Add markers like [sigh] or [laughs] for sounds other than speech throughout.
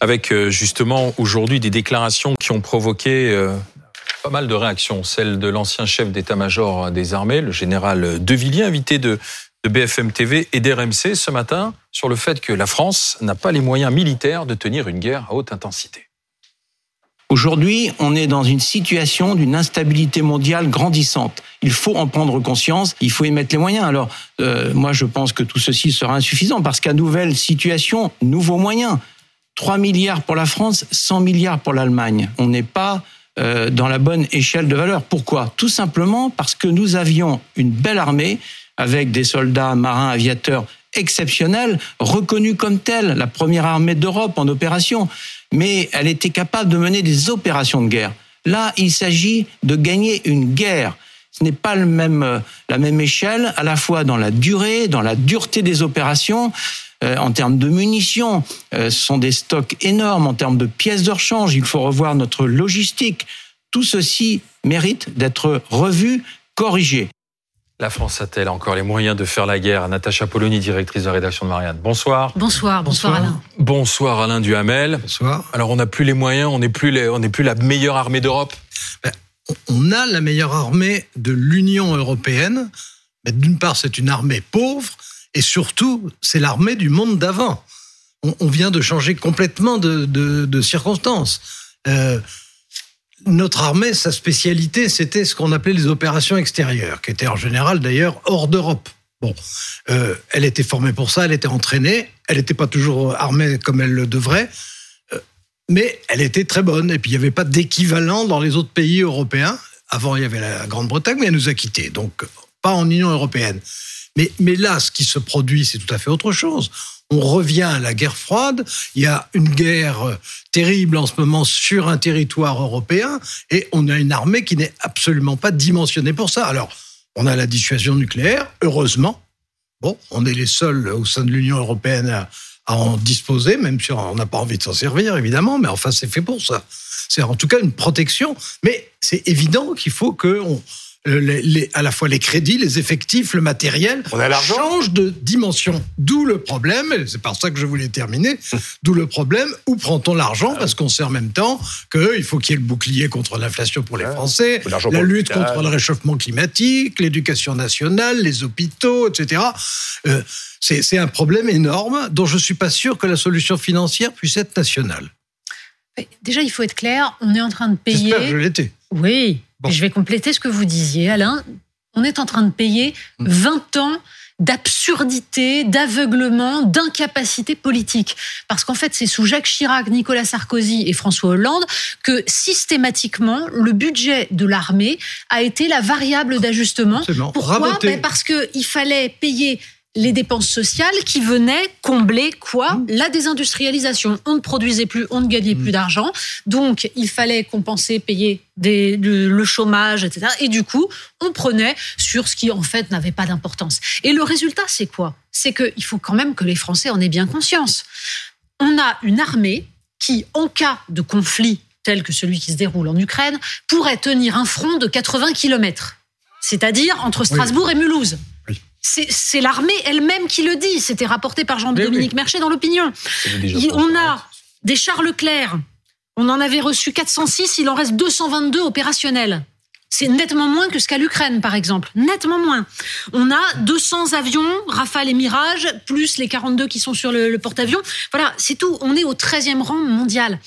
Avec euh, justement aujourd'hui des déclarations qui ont provoqué euh, pas mal de réactions. Celle de l'ancien chef d'état-major des armées, le général De Villiers, invité de, de BFM TV et d'RMC ce matin, sur le fait que la France n'a pas les moyens militaires de tenir une guerre à haute intensité. Aujourd'hui, on est dans une situation d'une instabilité mondiale grandissante. Il faut en prendre conscience, il faut y mettre les moyens. Alors, euh, moi, je pense que tout ceci sera insuffisant parce qu'à nouvelle situation, nouveaux moyens. 3 milliards pour la France, 100 milliards pour l'Allemagne. On n'est pas euh, dans la bonne échelle de valeur. Pourquoi? Tout simplement parce que nous avions une belle armée avec des soldats marins aviateurs exceptionnels, reconnus comme tels, la première armée d'Europe en opération, mais elle était capable de mener des opérations de guerre. Là, il s'agit de gagner une guerre. Ce n'est pas le même, euh, la même échelle, à la fois dans la durée, dans la dureté des opérations, euh, en termes de munitions. Euh, ce sont des stocks énormes en termes de pièces de rechange. Il faut revoir notre logistique. Tout ceci mérite d'être revu, corrigé. La France a-t-elle encore les moyens de faire la guerre? Natacha Polony, directrice de rédaction de Marianne. Bonsoir. Bonsoir, bonsoir, Alain. Bonsoir Alain Duhamel. Bonsoir. Alors on n'a plus les moyens, on n'est plus, les- on n'est plus la meilleure armée d'Europe? Ben, on a la meilleure armée de l'Union européenne, mais d'une part, c'est une armée pauvre, et surtout, c'est l'armée du monde d'avant. On, vient de changer complètement de, circonstances. Euh, notre armée, sa spécialité, c'était ce qu'on appelait les opérations extérieures, qui étaient en général d'ailleurs hors d'Europe. Bon, euh, elle était formée pour ça, elle était entraînée, elle n'était pas toujours armée comme elle le devrait, mais elle était très bonne. Et puis il n'y avait pas d'équivalent dans les autres pays européens. Avant, il y avait la Grande-Bretagne, mais elle nous a quittés, donc pas en Union européenne. Mais, là, ce qui se produit, c'est tout à fait autre chose. On revient à la guerre froide. Il y a une guerre euh, terrible en ce moment sur un territoire européen et on a une armée qui n'est absolument pas dimensionnée pour ça. Alors, on a la dissuasion nucléaire, heureusement. Bon, on est les seuls au sein de l'Union européenne à, à en disposer, même si on n'a pas envie de s'en servir, évidemment, mais enfin, c'est fait pour ça. C'est en tout cas une protection, mais c'est évident qu'il faut que on, euh, les, les- à la fois les crédits, les effectifs, le matériel On a l'argent change de dimension. D'où le problème, et c'est par ça que je voulais terminer, [laughs] d'où le problème, où prend-on l'argent Parce qu'on sait en même temps qu'il faut qu'il y ait le bouclier contre l'inflation pour les. Français, la pour lutte contre le réchauffement climatique, l'éducation nationale, les hôpitaux, etc. Euh, c'est c'est un problème énorme dont je suis pas sûr que la solution financière puisse être nationale. Déjà, il faut être clair, on est en train de payer. J'espère que je l'étais. Oui, Bon. je vais compléter ce que vous disiez, Alain. On est en train de payer Mm. 20 ans d'absurdité, d'aveuglement, d'incapacité politique. Parce qu'en fait, c'est sous Jacques Chirac, Nicolas Sarkozy et François Hollande que systématiquement, le budget de l'armée a été la variable d'ajustement. Pourquoi? Ben Parce qu'il fallait payer les dépenses sociales qui venaient combler quoi Mmh. La désindustrialisation. On ne produisait plus, on ne gagnait Mmh. plus d'argent. Donc, il fallait compenser, payer des- le, le chômage, etc. Et du coup, on prenait sur ce qui, en fait, n'avait pas d'importance. Et le résultat, c'est quoi? C'est qu'il faut quand même que les Français en aient bien conscience. On a une armée qui, en cas de conflit tel que celui qui se déroule en Ukraine, pourrait tenir un front de 80 km. C'est-à-dire entre Strasbourg et Mulhouse. Oui. C'est l'armée elle-même qui le dit. C'était rapporté par Jean-Dominique Merchet dans l'Opinion. On a des chars Leclerc. On en avait reçu 406, il en reste 222 opérationnels. C'est nettement moins que ce qu'a l'Ukraine, par exemple. Nettement moins. On a 200 avions, Rafale et Mirage, plus les 42 qui sont sur le, le porte-avions. Voilà, c'est tout. On est au 13e rang mondial.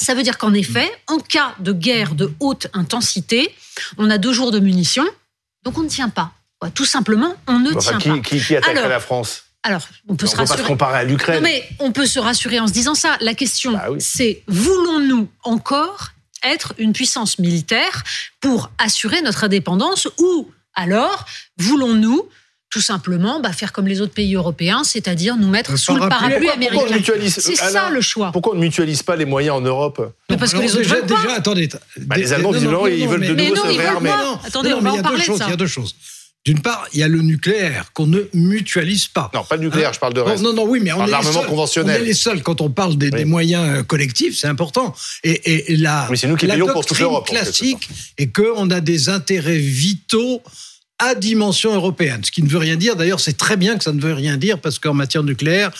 Ça veut dire qu'en effet, en cas de guerre de haute intensité, on a deux jours de munitions, donc on ne tient pas. Tout simplement, on ne Enfin, tient qui, pas. qui, qui attaquerait Alors, la France Alors, on peut On se ne peut pas se rassurer. comparer à Non, l'Ukraine. mais on peut se rassurer en se disant ça. La question, Bah oui. c'est voulons-nous encore être une puissance militaire pour assurer notre indépendance ou alors voulons-nous tout simplement bah, faire comme les autres pays européens, c'est-à-dire nous mettre sous le parapluie. américain? mutualise- C'est ça le choix. Pourquoi on ne mutualise pas les moyens en Europe? Mais parce que les autres déjà, veulent pas. déjà, attendez. Bah, les Allemands, visiblement, ils veulent de Mais nouveau non, se ils veulent réarmer. Attendez, on mais va il y en a deux parler de choses, ça. Il y a deux choses. D'une part, il y a le nucléaire qu'on ne mutualise pas. Non, pas le nucléaire, je parle de Non, reste. non, non, oui, mais on est, les seuls, conventionnel. on est les seuls quand on parle des, Oui. des moyens euh, collectifs, c'est important. Et, et, la, c'est nous qui la payons pour toute doctrine l'Europe, classique est qu'on a des intérêts vitaux à dimension européenne. Ce qui ne veut rien dire, d'ailleurs, c'est très bien que ça ne veut rien dire, parce qu'en matière nucléaire,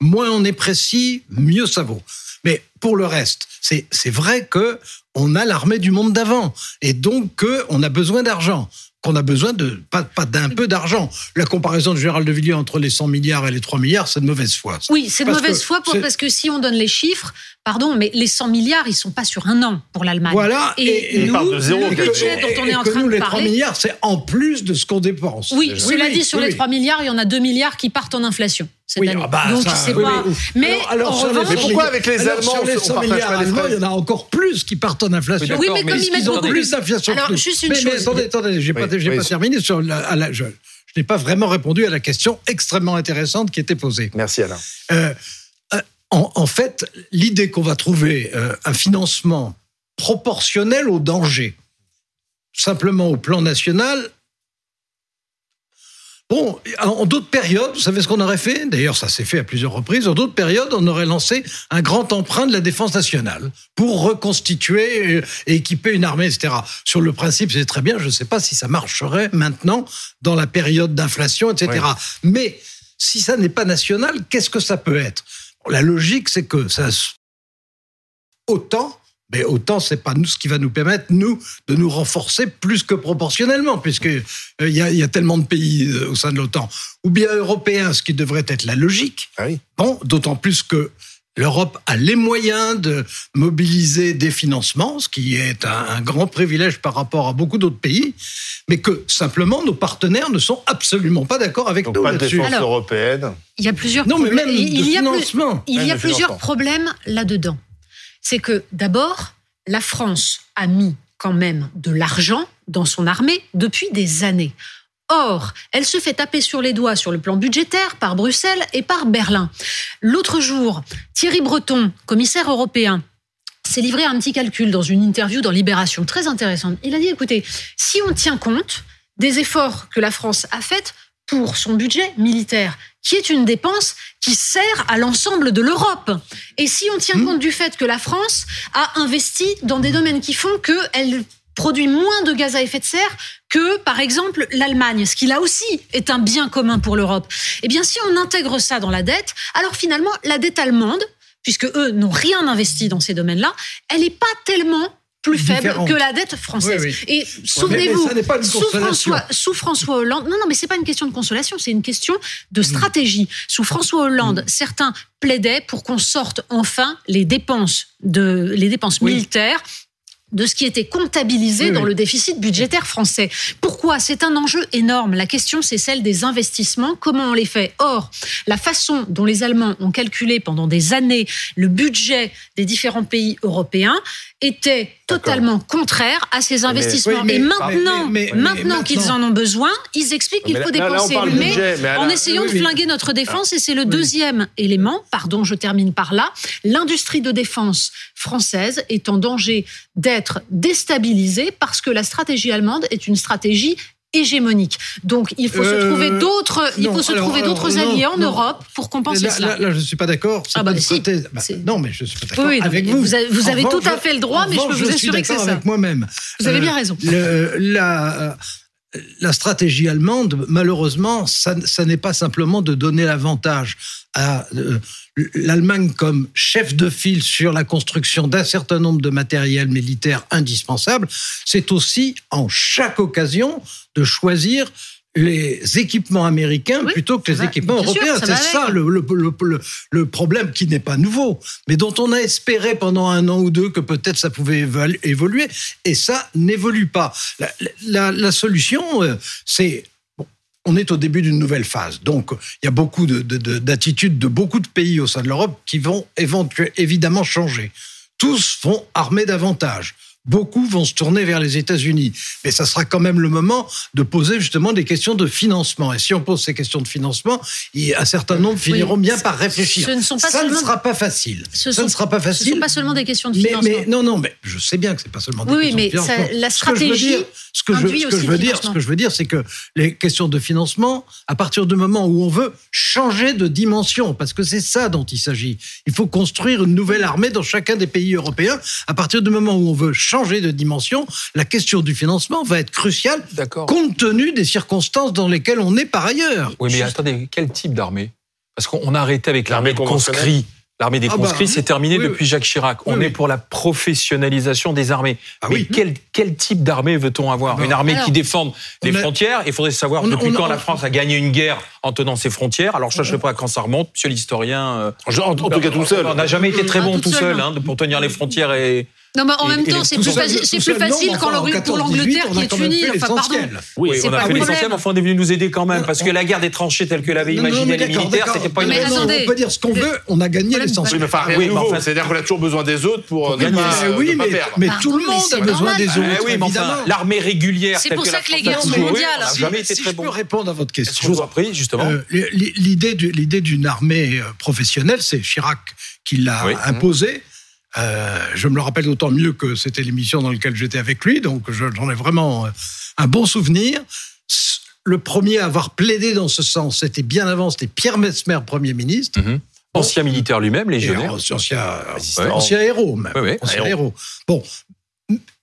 moins on est précis, mieux ça vaut. Mais pour le reste, c'est vrai que on a l'armée du monde d'avant et donc qu'on a besoin d'argent qu'on a besoin de pas, pas d'un peu d'argent. La comparaison de Gérald de Villiers entre les 100 milliards et les 3 milliards, c'est de mauvaise foi. Oui, c'est de mauvaise foi pour, parce que si on donne les chiffres, pardon, mais les 100 milliards, ils sont pas sur un an pour l'Allemagne. Voilà. Et, nous, le budget dont on est en train nous, de les parler. 3 milliards, c'est en plus de ce qu'on dépense. Oui, cela oui, dit, sur oui, les oui. 3 milliards, il y en a 2 milliards qui partent en inflation cette Oui, année. ah bah, Donc ça, c'est oui, pas. oui. Mais Alors- revanche, Mais pourquoi avec les Alors, Allemands, sur les on 100 partage milliards pas les allemands, frais il y en a encore plus qui partent en inflation. Oui, mais mais comme ils ils mettent beaucoup plus d'inflation. Alors, juste une mais, mais chose. attendez, attendez, j'ai pas, Oui, j'ai oui. pas terminé sur la, à la- je, je n'ai pas vraiment répondu à la question extrêmement intéressante qui était posée. Merci Alain. Euh, euh, en, en fait, l'idée qu'on va trouver euh, un financement proportionnel au danger, simplement au plan national. Bon, en d'autres périodes, vous savez ce qu'on aurait fait? D'ailleurs, ça s'est fait à plusieurs reprises. En d'autres périodes, on aurait lancé un grand emprunt de la défense nationale pour reconstituer euh, et équiper une armée, etc. Sur le principe, c'est très bien. Je ne sais pas si ça marcherait maintenant dans la période d'inflation, etc. Mais si ça n'est pas national, qu'est-ce que ça peut être? La logique, c'est que ça autant, mais autant c'est pas nous ce qui va nous permettre nous de nous renforcer plus que proportionnellement, puisque euh, il y, a, il y a tellement de pays euh, au sein de l'OTAN, ou bien européens, ce qui devrait être la logique. Ah oui. Bon, d'autant plus que L'Europe a les moyens de mobiliser des financements, ce qui est un, un grand privilège par rapport à beaucoup d'autres pays, mais que simplement nos partenaires ne sont absolument pas d'accord avec Donc nous pas de là-dessus. défense Alors, européenne. il y a plusieurs Non, mais problèmes. même il, de y a plus- financement. il y Même a de plusieurs problèmes là-dedans. C'est que d'abord, la France a mis quand même de l'argent dans son armée depuis des années. Or, elle se fait taper sur les doigts sur le plan budgétaire par Bruxelles et par Berlin. L'autre jour, Thierry Breton, commissaire européen, s'est livré à un petit calcul dans une interview dans Libération, très intéressante. Il a dit, écoutez, si on tient compte des efforts que la France a faits pour son budget militaire, qui est une dépense qui sert à l'ensemble de l'Europe. Et si on tient compte du fait que la France a investi dans des domaines qui font qu'elle produit moins de gaz à effet de serre que, par exemple, l'Allemagne, ce qui là aussi est un bien commun pour l'Europe. Eh bien, si on intègre ça dans la dette, alors finalement, la dette allemande, puisque eux n'ont rien investi dans ces domaines-là, elle n'est pas tellement plus faible que la dette française. Oui, oui. Et souvenez-vous, sous. François, sous François Hollande, non, non, mais c'est pas une question de consolation, c'est une question de stratégie. Sous François Hollande, Mm. certains plaidaient pour qu'on sorte enfin les dépenses de les dépenses Oui. militaires de ce qui était comptabilisé Oui, dans oui. le déficit budgétaire français. Pourquoi? C'est un enjeu énorme. La question, c'est celle des investissements. Comment on les fait? Or, la façon dont les Allemands ont calculé pendant des années le budget des différents pays européens était totalement contraire à ces investissements. oui, mais- Et maintenant, mais- maintenant qu'ils en ont besoin, ils expliquent qu'il faut là- dépenser. mais budget, en essayant de flinguer notre défense, et c'est le deuxième élément, pardon, je termine par là, l'industrie de défense française est en danger d'être déstabilisée parce que la stratégie allemande est une stratégie hégémonique. Donc il faut se Euh, trouver d'autres, il faut se alors, trouver d'autres non, alliés en non. Europe pour compenser Là, cela. là, là, je ne suis pas d'accord. Ah bah si, bah, c'est- non, mais je ne suis pas d'accord Oui, avec vous. vous avez- vous tout à fait le droit, mais je peux vous assurer que c'est ça. avec moi-même. Vous avez Euh, bien raison. le- la, la stratégie allemande, malheureusement, ça, n'est pas simplement de donner l'avantage à euh, l'Allemagne comme chef de file sur la construction d'un certain nombre de matériels militaires indispensables, c'est aussi en chaque occasion de choisir les équipements américains Oui, plutôt que les va, équipements européens. C'est ça le, le, le, le- le problème qui n'est pas nouveau, mais dont on a espéré pendant un an ou deux que peut-être ça pouvait évoluer, et ça n'évolue pas. La, la- la solution, euh, c'est... bon, On est au début d'une nouvelle phase. Donc, il y a beaucoup de- de- de- d'attitudes de, beaucoup de pays au sein de l'Europe qui vont éventuellement, évidemment changer. Tous vont armer davantage. Beaucoup vont se tourner vers les États-Unis. Mais ça sera quand même le moment de poser justement des questions de financement. Et si on pose ces questions de financement, un certain nombre finiront bien par réfléchir. ce ne sont pas ça ne sera pas facile. Ce ça sont- ne sera pas Ce facile. ne sont pas seulement des questions de financement. mais non, non, mais je sais bien que c'est pas seulement des Oui, questions de mais ça- financement. la Ce que je veux stratégie dire- ce que je, ce que veux dire, ce financement. que je veux dire, c'est que les questions de financement, à partir du moment où on veut changer de dimension, parce que c'est ça dont il s'agit, il faut construire une nouvelle armée dans chacun des pays européens. À partir du moment où on veut changer de dimension. La question du financement va être cruciale compte tenu des circonstances dans lesquelles on est par ailleurs. Oui, mais attendez, quel type d'armée? Parce qu'on a arrêté avec l'armée des conscrits. L'armée des Ah bah, conscrits, c'est terminé oui, depuis Jacques Chirac. On Oui, est pour la professionnalisation des armées. Ah mais oui. quel, quel type d'armée veut-on avoir? Une armée Alors, qui défende les a- frontières. Il faudrait savoir on depuis on quand la France a gagné une guerre en tenant ses frontières. Alors je ne sais pas quand ça remonte. Monsieur l'historien, euh, En, en tout cas, tout seul. on n'a jamais été très bon tout seul non. hein, pour tenir les frontières et Non, mais en Et- même temps, c'est plus, seul- facile- c'est plus quand enfin, pour 14-18, l'Angleterre qui est unie. Enfin, pardon. l'essentiel. Oui, C'est on pas a fait problème. l'essentiel, mais enfin, on est venu nous aider quand même, parce que la guerre des tranchées telle que non, imaginée les militaires, c'était pas une Mais on peut dire ce qu'on veut, on a gagné l'essentiel. Oui, mais enfin, Oui, C'est-à-dire qu'on a toujours besoin des autres pour ne Gagner, oui, mais, perdre. mais Pardon, tout le monde a besoin des Eh autres, oui, mais enfin, l'armée régulière. C'est pour ça que les guerres sont mondiales. Si- jamais été très je peux bon. répondre à votre Je question. vous en prie, justement. Euh, l'idée du- l'idée d'une armée professionnelle, c'est Chirac qui l'a Oui. imposée. Euh, je me le rappelle d'autant mieux que c'était l'émission dans laquelle j'étais avec lui, donc je- j'en ai vraiment euh, un bon souvenir. Le premier à avoir plaidé dans ce sens, c'était bien avant, c'était Pierre Mesmer, Premier ministre. Mhm. Ancien militaire lui-même, légionnaire. euh, ancien, Ouais. ancien héros, même. Ancien héros. Bon,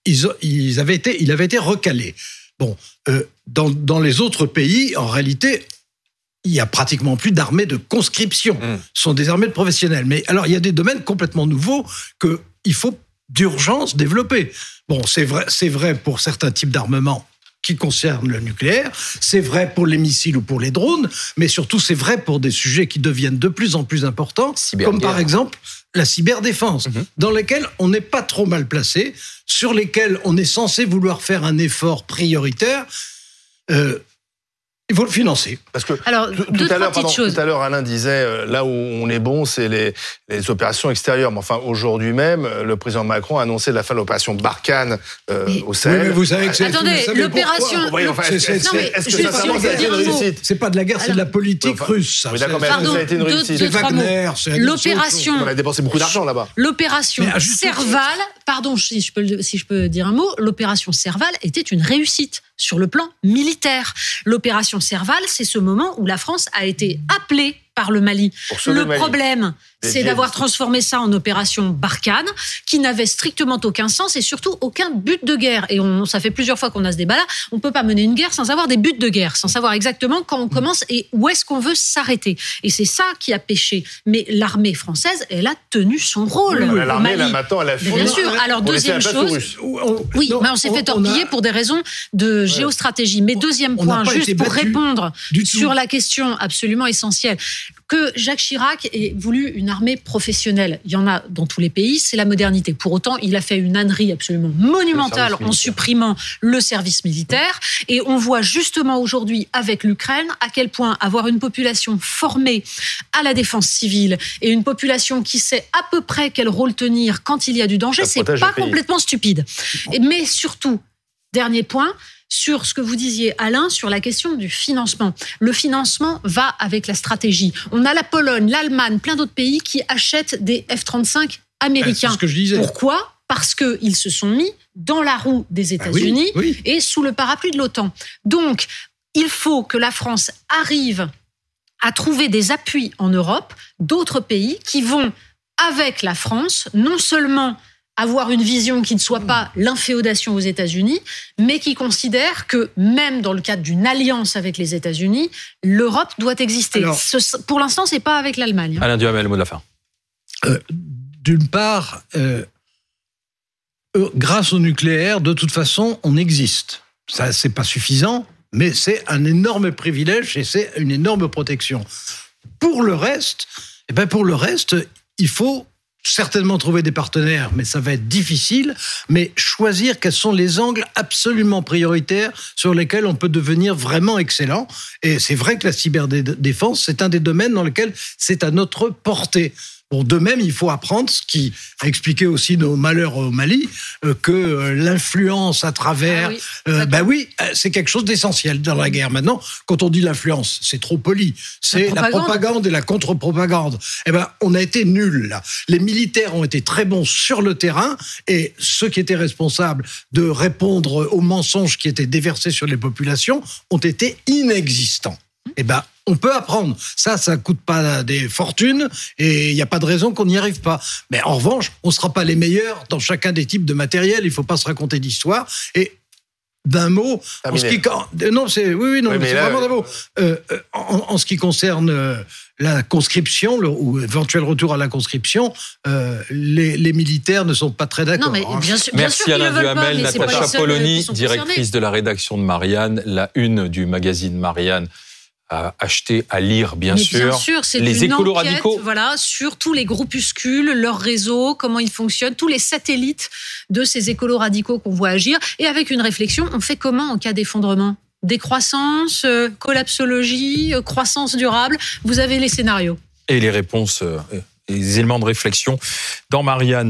ils, ont- ils avaient été, il avait été recalé. Bon, euh, dans, dans les autres pays, en réalité, il y a pratiquement plus d'armées de conscription. Mm. Ce sont des armées de professionnels. Mais alors, il y a des domaines complètement nouveaux que il faut d'urgence développer. Bon, c'est vrai, c'est vrai pour certains types d'armements qui concernent le nucléaire, c'est vrai pour les missiles ou pour les drones, mais surtout c'est vrai pour des sujets qui deviennent de plus en plus importants, comme par exemple la cyberdéfense, Mhm. dans lesquelles on n'est pas trop mal placé, sur lesquelles on est censé vouloir faire un effort prioritaire. Euh, il faut le financer. Parce que Alors, tout, deux, tout à trois l'heure, petites pardon, choses. tout à l'heure, Alain disait euh, là où on est bon, c'est les, les opérations extérieures. Mais enfin, aujourd'hui même, euh, le président Macron a annoncé la fin de l'opération Barkhane euh, au Sahel. Oui, mais vous savez que c'est- Attendez, l'opération- est-ce que ça a été une réussite C'est pas de la guerre, c'est de la politique Enfin, russe. ça. oui, d'accord, C'est- mais Pardon, ça a été une deux- réussite. C'est trois mots. Wagner, c'est L'opération- On a dépensé beaucoup d'argent là-bas. L'opération Serval, pardon si je, peux, le- si je peux dire un mot, l'opération Serval était une réussite sur le plan militaire. L'opération Serval, c'est ce moment où la France a été appelée par le Mali. Le le Mali. problème, c'est d'avoir transformé ça en opération Barkhane, qui n'avait strictement aucun sens et surtout aucun but de guerre. Et on, ça fait plusieurs fois qu'on a ce débat-là. On peut pas mener une guerre sans avoir des buts de guerre, sans savoir exactement quand on commence et où est-ce qu'on veut s'arrêter. Et c'est ça qui a pêché. Mais l'armée française, elle a tenu son rôle. au L'armée, là, maintenant, elle a fini. bien sûr. Alors deuxième chose. Oui, Non, mais on s'est fait a- torpiller pour des raisons de géostratégie. Mais deuxième point, juste pour répondre sur la question absolument essentielle, que Jacques Chirac ait voulu une armée professionnelle. Il y en a dans tous les pays, c'est la modernité. Pour autant, il a fait une ânerie absolument monumentale en supprimant le service militaire. Et on voit justement aujourd'hui avec l'Ukraine à quel point avoir une population formée à la défense civile et une population qui sait à peu près quel rôle tenir quand il y a du danger, c'est pas complètement stupide. Mais surtout, dernier point, sur ce que vous disiez, Alain, sur la question du financement. Le financement va avec la stratégie. On a la Pologne, l'Allemagne, plein d'autres pays qui achètent des F-35 C'est américains. ce que je disais. Pourquoi? Parce qu'ils se sont mis dans la roue des Ah oui, États-Unis oui. et sous le parapluie de l'OTAN. Donc, il faut que la France arrive à trouver des appuis en Europe, d'autres pays qui vont, avec la France, non seulement avoir une vision qui ne soit pas l'inféodation aux États-Unis, mais qui considère que même dans le cadre d'une alliance avec les États-Unis, l'Europe doit exister. Alors- Ce- pour l'instant, c'est pas avec l'Allemagne. hein. Alain Duhamel, le mot de la fin. Euh, D'une part, euh, euh, grâce au nucléaire, de toute façon, on existe. Ça, c'est pas suffisant, mais c'est un énorme privilège et c'est une énorme protection. Pour le reste, eh ben pour le reste, il faut certainement trouver des partenaires, mais ça va être difficile. Mais choisir quels sont les angles absolument prioritaires sur lesquels on peut devenir vraiment excellent. Et c'est vrai que la cyberdéfense, c'est un des domaines dans lesquels c'est à notre portée. Bon, de même, il faut apprendre ce qui a expliqué aussi nos malheurs au Mali, euh, que euh, l'influence à travers, Ah oui, euh, ben oui, c'est quelque chose d'essentiel dans la guerre. Maintenant, quand on dit l'influence, c'est trop poli. C'est la propagande. propagande et la contre-propagande. Eh ben, on a été nuls là. Les militaires ont été très bons sur le terrain et ceux qui étaient responsables de répondre aux mensonges qui étaient déversés sur les populations ont été inexistants. Eh ben, On peut apprendre. Ça, ça coûte pas des fortunes et il n'y a pas de raison qu'on n'y arrive pas. Mais en revanche, on ne sera pas les meilleurs dans chacun des types de matériel. Il ne faut pas se raconter d'histoire. Et d'un mot. En ce qui, non, c'est oui, oui, non, c'est vraiment d'un mot. Euh, euh, en, ce qui concerne euh, la conscription ou éventuel retour à la conscription, les, militaires ne sont pas très d'accord. Hein. Merci Alain Duhamel, Natacha Polony, directrice de la rédaction de Marianne, la une du magazine Marianne à acheter, à lire, bien sûr. Bien sûr, c'est les écolos radicaux. Voilà, sur tous les groupuscules, leurs réseaux, comment ils fonctionnent, tous les satellites de ces écolos radicaux qu'on voit agir. Et avec une réflexion, on fait comment en cas d'effondrement? Décroissance, euh, collapsologie, euh, croissance durable? Vous avez les scénarios. Et les réponses, euh, les éléments de réflexion dans Marianne.